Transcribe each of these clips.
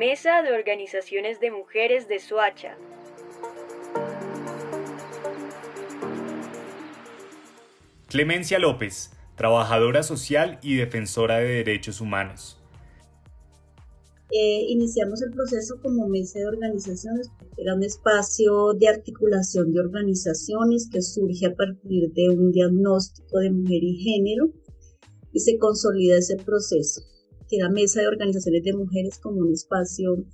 Mesa de Organizaciones de Mujeres de Soacha. Clemencia López, trabajadora social y defensora de derechos humanos. Eh, iniciamos el proceso como mesa de organizaciones. Era un espacio de articulación de organizaciones que surge a partir de un diagnóstico de mujer y género y se consolida ese proceso que la Mesa de Organizaciones de Mujeres como un espacio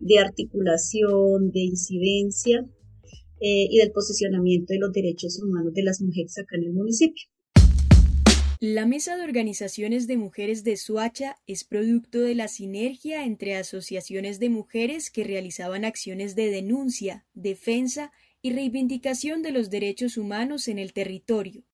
de articulación, de incidencia eh, y del posicionamiento de los derechos humanos de las mujeres acá en el municipio. La Mesa de Organizaciones de Mujeres de Suacha es producto de la sinergia entre asociaciones de mujeres que realizaban acciones de denuncia, defensa y reivindicación de los derechos humanos en el territorio.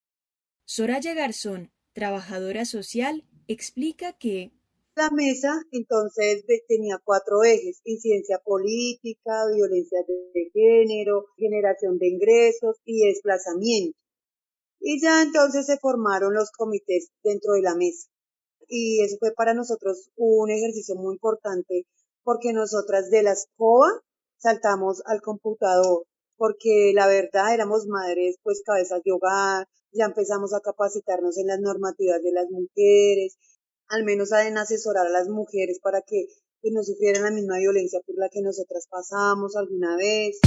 Soraya Garzón, trabajadora social, explica que la mesa entonces tenía cuatro ejes, incidencia política, violencia de género, generación de ingresos y desplazamiento. Y ya entonces se formaron los comités dentro de la mesa. Y eso fue para nosotros un ejercicio muy importante porque nosotras de la escoba saltamos al computador porque la verdad éramos madres pues cabezas de hogar, ya empezamos a capacitarnos en las normativas de las mujeres, al menos a en asesorar a las mujeres para que pues, no sufrieran la misma violencia por la que nosotras pasamos alguna vez.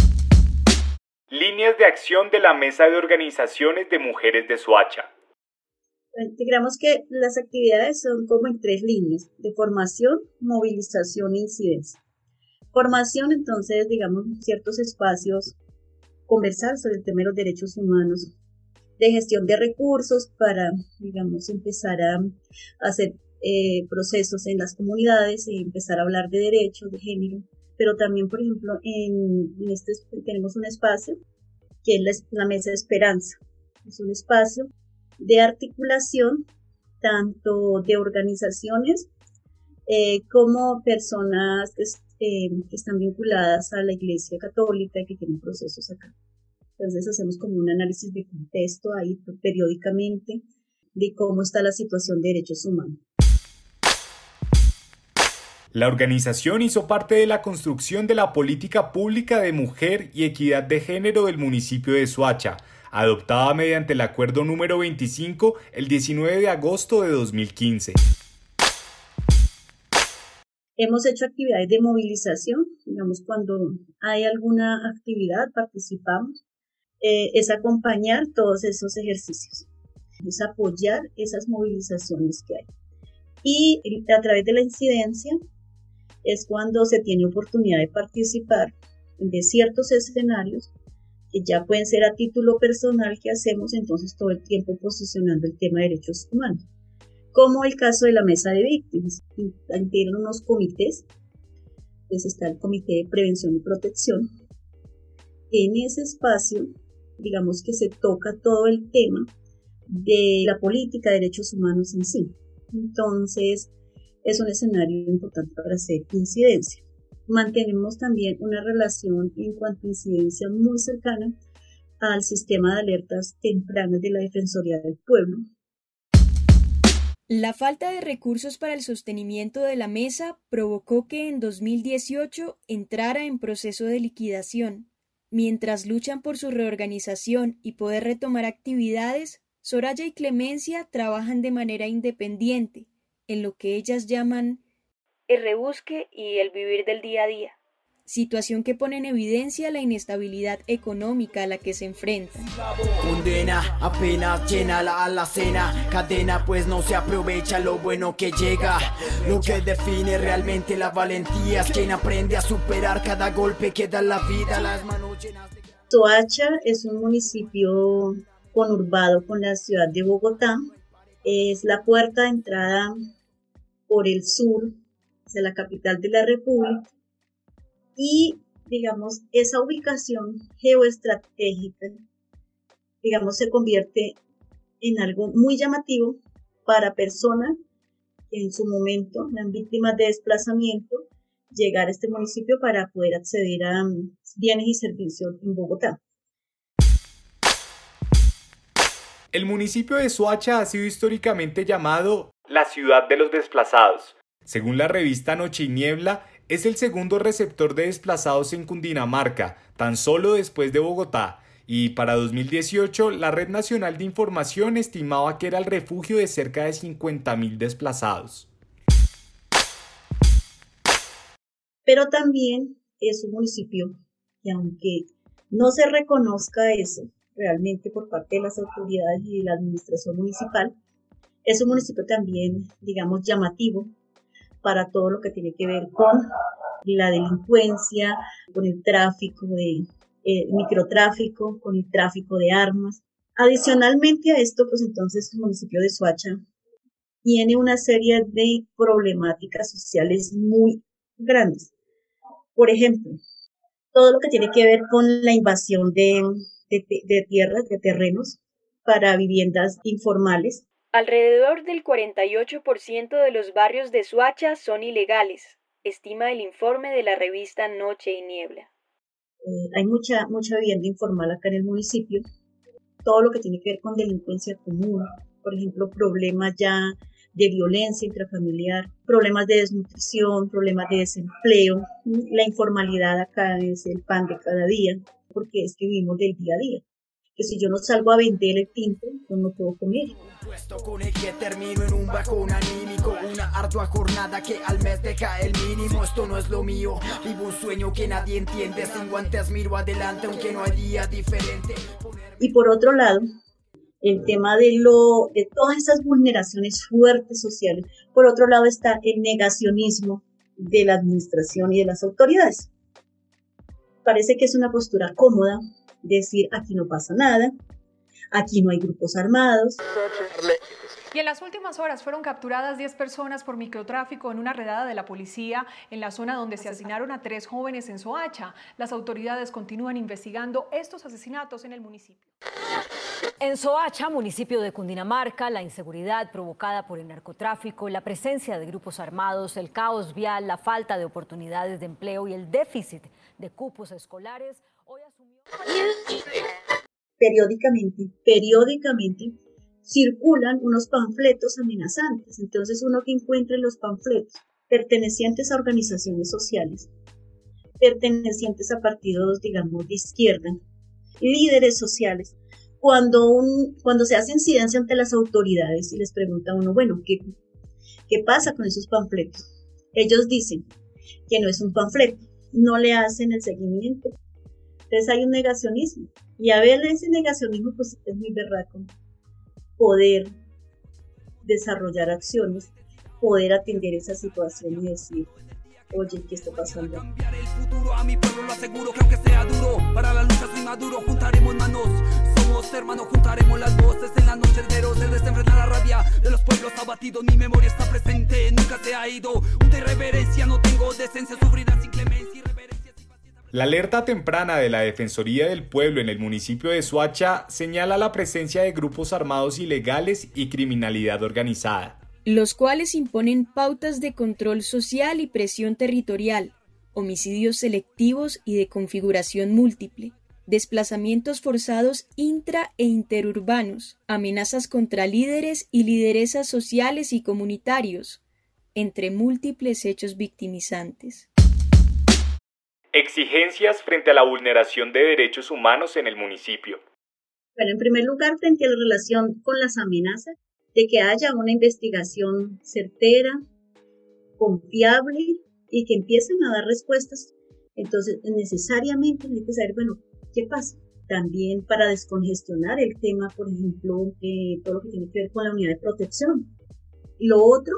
Líneas de acción de la Mesa de Organizaciones de Mujeres de Suacha. Integramos que las actividades son como en tres líneas, de formación, movilización e incidencia. Formación, entonces, digamos, ciertos espacios, conversar sobre el tema de los derechos humanos, de gestión de recursos para, digamos, empezar a hacer eh, procesos en las comunidades y empezar a hablar de derechos, de género. Pero también, por ejemplo, en, este tenemos un espacio que es la, Mesa de Esperanza. Es un espacio de articulación tanto de organizaciones eh, como personas que, eh, que, están vinculadas a la Iglesia Católica y que tienen procesos acá. Entonces hacemos como un análisis de contexto ahí periódicamente de cómo está la situación de derechos humanos. La organización hizo parte de la construcción de la política pública de mujer y equidad de género del municipio de Suacha, adoptada mediante el acuerdo número 25 el 19 de agosto de 2015. Hemos hecho actividades de movilización, digamos, cuando hay alguna actividad participamos, eh, es acompañar todos esos ejercicios, es apoyar esas movilizaciones que hay. Y a través de la incidencia es cuando se tiene oportunidad de participar de ciertos escenarios que ya pueden ser a título personal que hacemos entonces todo el tiempo posicionando el tema de derechos humanos, como el caso de la mesa de víctimas. Tienen unos comités, pues está el comité de prevención y protección. En ese espacio, digamos que se toca todo el tema de la política de derechos humanos en sí. Entonces, es un escenario importante para hacer incidencia. Mantenemos también una relación en cuanto a incidencia muy cercana al sistema de alertas tempranas de la Defensoría del Pueblo. La falta de recursos para el sostenimiento de la mesa provocó que en 2018 entrara en proceso de liquidación. Mientras luchan por su reorganización y poder retomar actividades, Soraya y Clemencia trabajan de manera independiente, en lo que ellas llaman el rebusque y el vivir del día a día, situación que pone en evidencia la inestabilidad económica a la que se enfrentan. Condena apenas llena la alacena, cadena pues no se aprovecha lo bueno que llega. Lo que define realmente la valentía es quien aprende a superar cada golpe que da la vida, las manos llenas de... Toacha es un municipio conurbado con la ciudad de Bogotá, es la puerta de entrada por el sur hacia la capital de la República y, digamos, esa ubicación geoestratégica, digamos, se convierte en algo muy llamativo para personas que en su momento eran víctimas de desplazamiento, llegar a este municipio para poder acceder a mm, bienes y servicios en Bogotá. El municipio de Soacha ha sido históricamente llamado la ciudad de los desplazados. Según la revista Noche y Niebla, es el segundo receptor de desplazados en Cundinamarca, tan solo después de Bogotá, y para 2018 la Red Nacional de Información estimaba que era el refugio de cerca de 50.000 desplazados. Pero también es un municipio que aunque no se reconozca eso, realmente por parte de las autoridades y de la administración municipal. Es un municipio también, digamos, llamativo para todo lo que tiene que ver con la delincuencia, con el tráfico de eh, microtráfico, con el tráfico de armas. Adicionalmente a esto, pues entonces el municipio de Soacha tiene una serie de problemáticas sociales muy grandes. Por ejemplo, todo lo que tiene que ver con la invasión de de, tierras, de terrenos para viviendas informales. Alrededor del 48% de los barrios de Suacha son ilegales, estima el informe de la revista Noche y Niebla. Eh, hay mucha, mucha vivienda informal acá en el municipio, todo lo que tiene que ver con delincuencia común, por ejemplo, problemas ya de violencia intrafamiliar, problemas de desnutrición, problemas de desempleo. La informalidad acá es el pan de cada día porque es que vivimos del día a día. Que si yo no salgo a vender el tinto, pues no puedo comer. Puesto con el que termino en un bajón anímico, una ardua jornada que al mes deja el mínimo. Esto no es lo mío, vivo un sueño que nadie entiende. Sin guantes miro adelante, aunque no hay día diferente. Y por otro lado, el tema de, lo, de todas esas vulneraciones fuertes sociales. Por otro lado está el negacionismo de la administración y de las autoridades parece que es una postura cómoda decir aquí no pasa nada, aquí no hay grupos armados. Y en las últimas horas fueron capturadas 10 personas por microtráfico en una redada de la policía en la zona donde se asesinaron a tres jóvenes en Soacha. Las autoridades continúan investigando estos asesinatos en el municipio. En Soacha, municipio de Cundinamarca, la inseguridad provocada por el narcotráfico, la presencia de grupos armados, el caos vial, la falta de oportunidades de empleo y el déficit de cupos escolares. Periódicamente, periódicamente circulan unos panfletos amenazantes. Entonces uno que encuentre los panfletos pertenecientes a organizaciones sociales, pertenecientes a partidos, digamos, de izquierda, líderes sociales, cuando, un, cuando se hace incidencia ante las autoridades y les pregunta a uno, bueno, ¿qué, ¿qué pasa con esos panfletos? Ellos dicen que no es un panfleto, no le hacen el seguimiento. Entonces hay un negacionismo. Y a ver, ese negacionismo pues es muy berraco. Poder desarrollar acciones, poder atender esa situación y decir, oye, ¿qué está pasando? Cambiar el futuro a mi pueblo lo aseguro que aunque sea duro, para la lucha soy maduro, juntaremos manos. Somos hermanos, juntaremos las voces en la noche de desenfrenar la rabia de los pueblos abatidos. Mi memoria está presente, nunca se ha ido. Una irreverencia, no tengo decencia, sufrida sin clemencia. La alerta temprana de la Defensoría del Pueblo en el municipio de Suacha señala la presencia de grupos armados ilegales y criminalidad organizada, los cuales imponen pautas de control social y presión territorial, homicidios selectivos y de configuración múltiple, desplazamientos forzados intra e interurbanos, amenazas contra líderes y lideresas sociales y comunitarios, entre múltiples hechos victimizantes. Exigencias frente a la vulneración de derechos humanos en el municipio. Bueno, en primer lugar, frente a la relación con las amenazas, de que haya una investigación certera, confiable y que empiecen a dar respuestas. Entonces, necesariamente hay que saber, bueno, ¿qué pasa? También para descongestionar el tema, por ejemplo, de todo lo que tiene que ver con la unidad de protección. Lo otro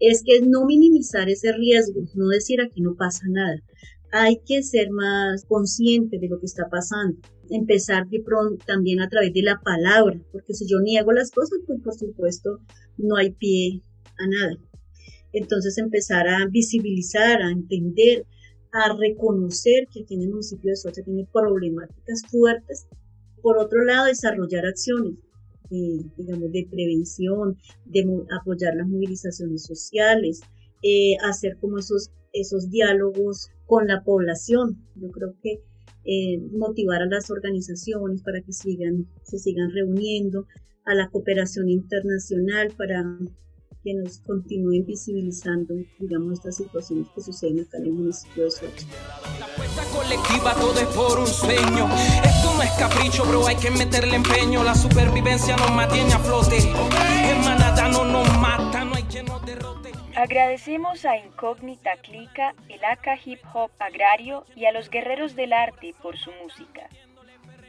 es que no minimizar ese riesgo, no decir aquí no pasa nada hay que ser más consciente de lo que está pasando. Empezar de pronto también a través de la palabra, porque si yo niego las cosas, pues por supuesto no hay pie a nada. Entonces empezar a visibilizar, a entender a reconocer que aquí en el municipio de Soacha tiene problemáticas fuertes. Por otro lado, desarrollar acciones, eh, digamos, de prevención, de apoyar las movilizaciones sociales, eh, hacer como esos, esos diálogos con la población. Yo creo que eh, motivar a las organizaciones para que sigan, se sigan reuniendo, a la cooperación internacional para que nos continúen visibilizando, digamos, estas situaciones que suceden acá en el municipio de Soacha. La fuerza colectiva, todo es por un sueño. Esto no es capricho, bro, hay que meterle empeño. La supervivencia nos mantiene a flote. Agradecemos a Incógnita Clica, el AK Hip Hop Agrario y a los Guerreros del Arte por su música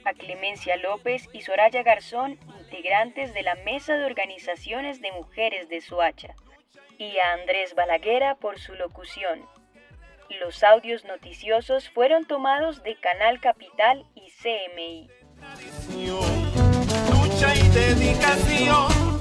a Clemencia López y Soraya Garzón, integrantes de la Mesa de Organizaciones de Mujeres de Soacha, y a Andrés Balaguera por su locución. Los audios noticiosos fueron tomados de Canal Capital y CMI. Lucha y dedicación